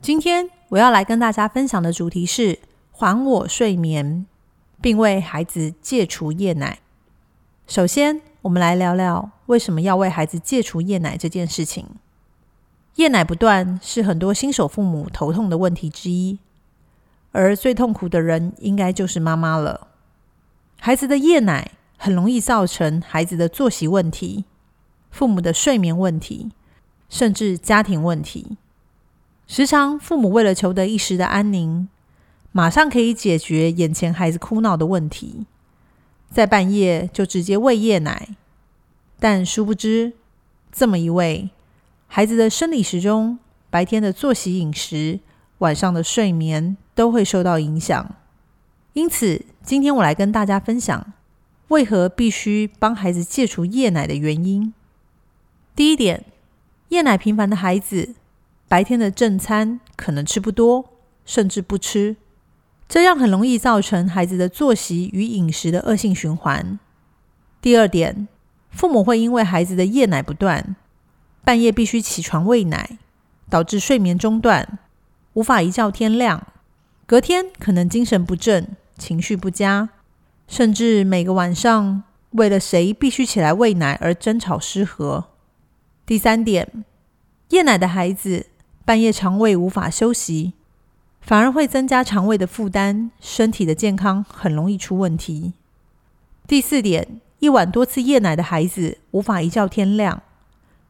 今天我要来跟大家分享的主题是还我睡眠，并为孩子戒除夜奶。首先，我们来聊聊为什么要为孩子戒除夜奶这件事情。夜奶不断是很多新手父母头痛的问题之一，而最痛苦的人应该就是妈妈了。孩子的夜奶很容易造成孩子的作息问题、父母的睡眠问题，甚至家庭问题。时常，父母为了求得一时的安宁，马上可以解决眼前孩子哭闹的问题，在半夜就直接喂夜奶。但殊不知，这么一喂，孩子的生理时钟、白天的作息、饮食、晚上的睡眠都会受到影响。因此，今天我来跟大家分享，为何必须帮孩子戒除夜奶的原因。第一点，夜奶频繁的孩子。白天的正餐可能吃不多，甚至不吃，这样很容易造成孩子的作息与饮食的恶性循环。第二点，父母会因为孩子的夜奶不断，半夜必须起床喂奶，导致睡眠中断，无法一觉天亮，隔天可能精神不振、情绪不佳，甚至每个晚上为了谁必须起来喂奶而争吵失和。第三点，夜奶的孩子。半夜肠胃无法休息，反而会增加肠胃的负担，身体的健康很容易出问题。第四点，一晚多次夜奶的孩子无法一觉天亮，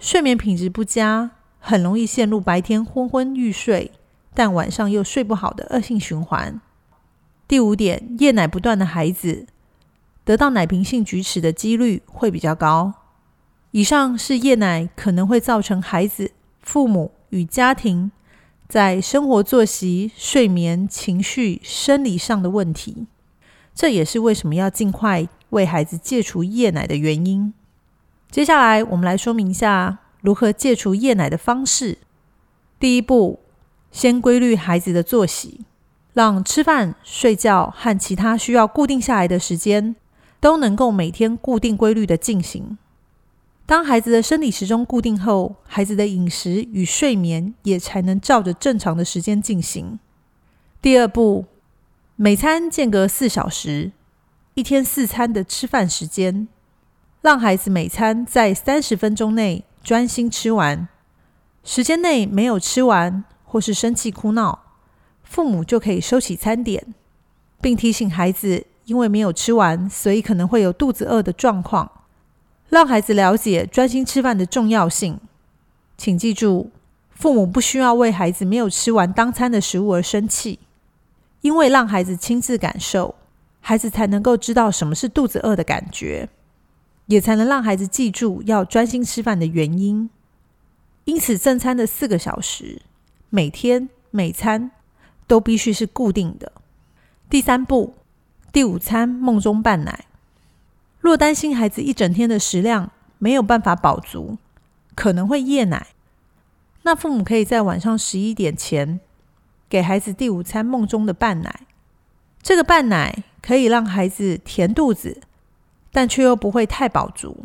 睡眠品质不佳，很容易陷入白天昏昏欲睡，但晚上又睡不好的恶性循环。第五点，夜奶不断的孩子得到奶瓶性龋齿的几率会比较高。以上是夜奶可能会造成孩子、父母。与家庭在生活作息、睡眠、情绪、生理上的问题，这也是为什么要尽快为孩子戒除夜奶的原因。接下来，我们来说明一下如何戒除夜奶的方式。第一步，先规律孩子的作息，让吃饭、睡觉和其他需要固定下来的时间，都能够每天固定规律的进行。当孩子的生理时钟固定后，孩子的饮食与睡眠也才能照着正常的时间进行。第二步，每餐间隔四小时，一天四餐的吃饭时间，让孩子每餐在三十分钟内专心吃完。时间内没有吃完或是生气哭闹，父母就可以收起餐点，并提醒孩子，因为没有吃完，所以可能会有肚子饿的状况。让孩子了解专心吃饭的重要性。请记住，父母不需要为孩子没有吃完当餐的食物而生气，因为让孩子亲自感受，孩子才能够知道什么是肚子饿的感觉，也才能让孩子记住要专心吃饭的原因。因此，正餐的四个小时，每天每餐都必须是固定的。第三步，第五餐梦中拌奶。若担心孩子一整天的食量没有办法饱足，可能会夜奶，那父母可以在晚上十一点前给孩子第五餐梦中的拌奶。这个拌奶可以让孩子填肚子，但却又不会太饱足，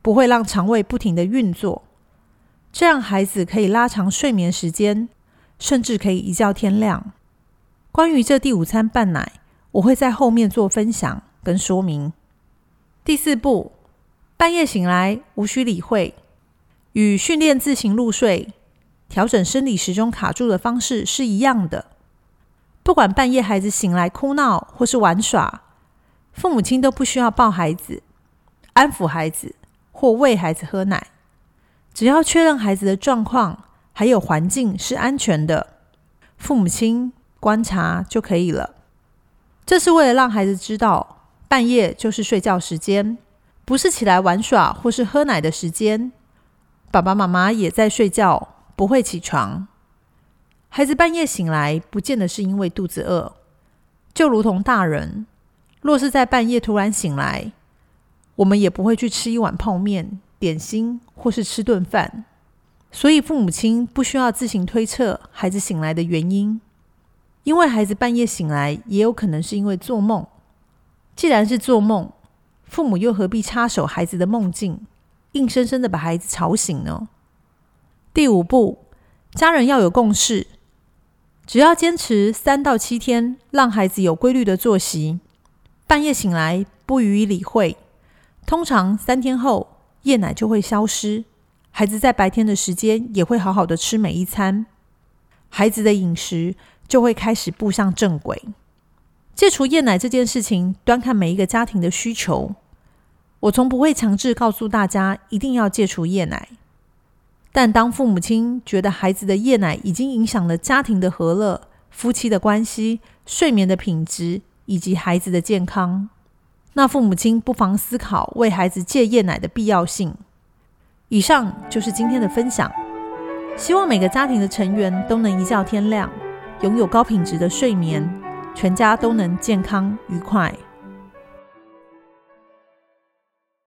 不会让肠胃不停的运作，这样孩子可以拉长睡眠时间，甚至可以一觉天亮。关于这第五餐拌奶，我会在后面做分享跟说明。第四步，半夜醒来无需理会，与训练自行入睡、调整生理时钟卡住的方式是一样的。不管半夜孩子醒来哭闹或是玩耍，父母亲都不需要抱孩子、安抚孩子或喂孩子喝奶，只要确认孩子的状况还有环境是安全的，父母亲观察就可以了。这是为了让孩子知道。半夜就是睡觉时间，不是起来玩耍或是喝奶的时间。爸爸妈妈也在睡觉，不会起床。孩子半夜醒来，不见得是因为肚子饿，就如同大人，若是在半夜突然醒来，我们也不会去吃一碗泡面、点心，或是吃顿饭。所以，父母亲不需要自行推测孩子醒来的原因，因为孩子半夜醒来，也有可能是因为做梦。既然是做梦，父母又何必插手孩子的梦境，硬生生的把孩子吵醒呢？第五步，家人要有共识，只要坚持三到七天，让孩子有规律的作息，半夜醒来不予以理会，通常三天后夜奶就会消失。孩子在白天的时间也会好好的吃每一餐，孩子的饮食就会开始步上正轨。戒除夜奶这件事情，端看每一个家庭的需求。我从不会强制告诉大家一定要戒除夜奶，但当父母亲觉得孩子的夜奶已经影响了家庭的和乐、夫妻的关系、睡眠的品质以及孩子的健康，那父母亲不妨思考为孩子戒夜奶的必要性。以上就是今天的分享，希望每个家庭的成员都能一觉天亮，拥有高品质的睡眠，全家都能健康愉快。